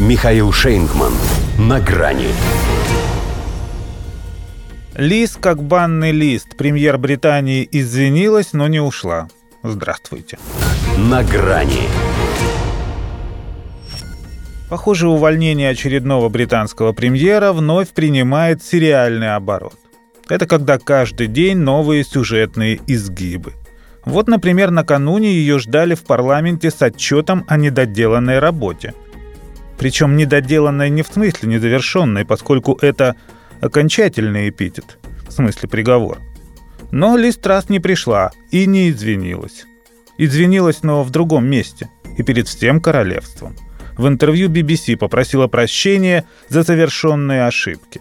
Михаил Шейнгман. На грани. Лист как банный лист. Премьер Британии извинилась, но не ушла. Здравствуйте. На грани. Похоже, увольнение очередного британского премьера вновь принимает сериальный оборот. Это когда каждый день новые сюжетные изгибы. Вот, например, накануне ее ждали в парламенте с отчетом о недоделанной работе. Причем недоделанной не в смысле незавершенной, поскольку это окончательный эпитет, в смысле приговор. Но Листрас не пришла и не извинилась. Извинилась, но в другом месте и перед всем королевством – в интервью BBC попросила прощения за совершенные ошибки.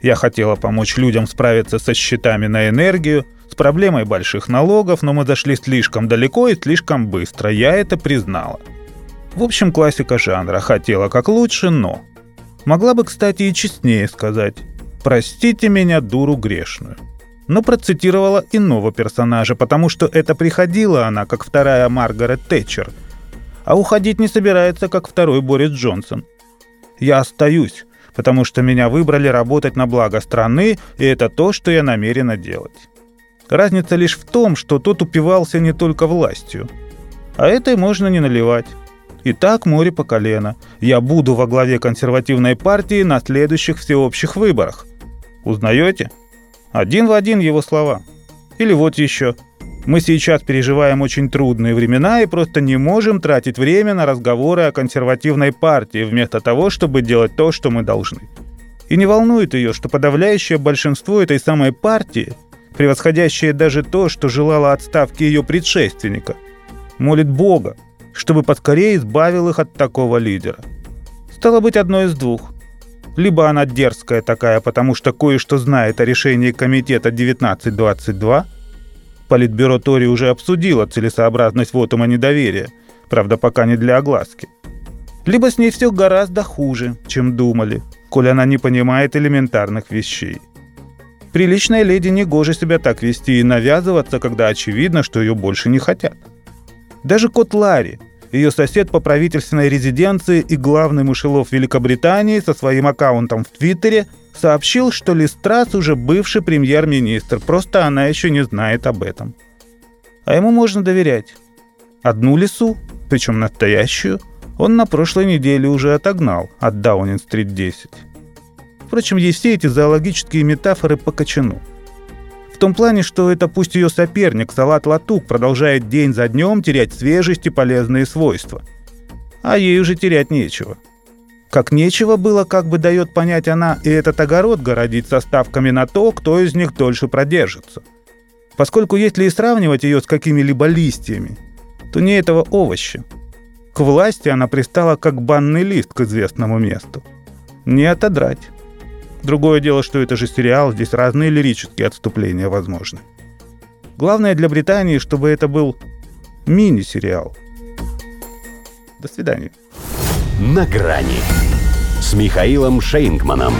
Я хотела помочь людям справиться со счетами на энергию, с проблемой больших налогов, но мы зашли слишком далеко и слишком быстро. Я это признала. В общем, классика жанра. Хотела как лучше, но... Могла бы, кстати, и честнее сказать. «Простите меня, дуру грешную». Но процитировала иного персонажа, потому что это приходила она, как вторая Маргарет Тэтчер – а уходить не собирается, как второй Борис Джонсон. Я остаюсь, потому что меня выбрали работать на благо страны, и это то, что я намерена делать. Разница лишь в том, что тот упивался не только властью. А этой можно не наливать. И так море по колено. Я буду во главе консервативной партии на следующих всеобщих выборах. Узнаете? Один в один его слова. Или вот еще – мы сейчас переживаем очень трудные времена и просто не можем тратить время на разговоры о консервативной партии, вместо того, чтобы делать то, что мы должны. И не волнует ее, что подавляющее большинство этой самой партии, превосходящее даже то, что желало отставки ее предшественника, молит Бога, чтобы поскорее избавил их от такого лидера. Стало быть, одно из двух. Либо она дерзкая такая, потому что кое-что знает о решении комитета 1922, Политбюро Тори уже обсудило целесообразность вотума недоверия, правда, пока не для огласки. Либо с ней все гораздо хуже, чем думали, коль она не понимает элементарных вещей. Приличной леди не гоже себя так вести и навязываться, когда очевидно, что ее больше не хотят. Даже кот Ларри, ее сосед по правительственной резиденции и главный мышелов Великобритании со своим аккаунтом в Твиттере – сообщил, что Листрас уже бывший премьер-министр, просто она еще не знает об этом. А ему можно доверять. Одну лису, причем настоящую, он на прошлой неделе уже отогнал от Даунинг-стрит 10. Впрочем, есть все эти зоологические метафоры по кочану. Том плане, что это пусть ее соперник, салат Латук, продолжает день за днем терять свежесть и полезные свойства. А ей уже терять нечего – как нечего было, как бы дает понять она, и этот огород городить со ставками на то, кто из них дольше продержится. Поскольку если и сравнивать ее с какими-либо листьями, то не этого овоща. К власти она пристала как банный лист к известному месту. Не отодрать. Другое дело, что это же сериал, здесь разные лирические отступления возможны. Главное для Британии, чтобы это был мини-сериал. До свидания. «На грани» с Михаилом Шейнгманом.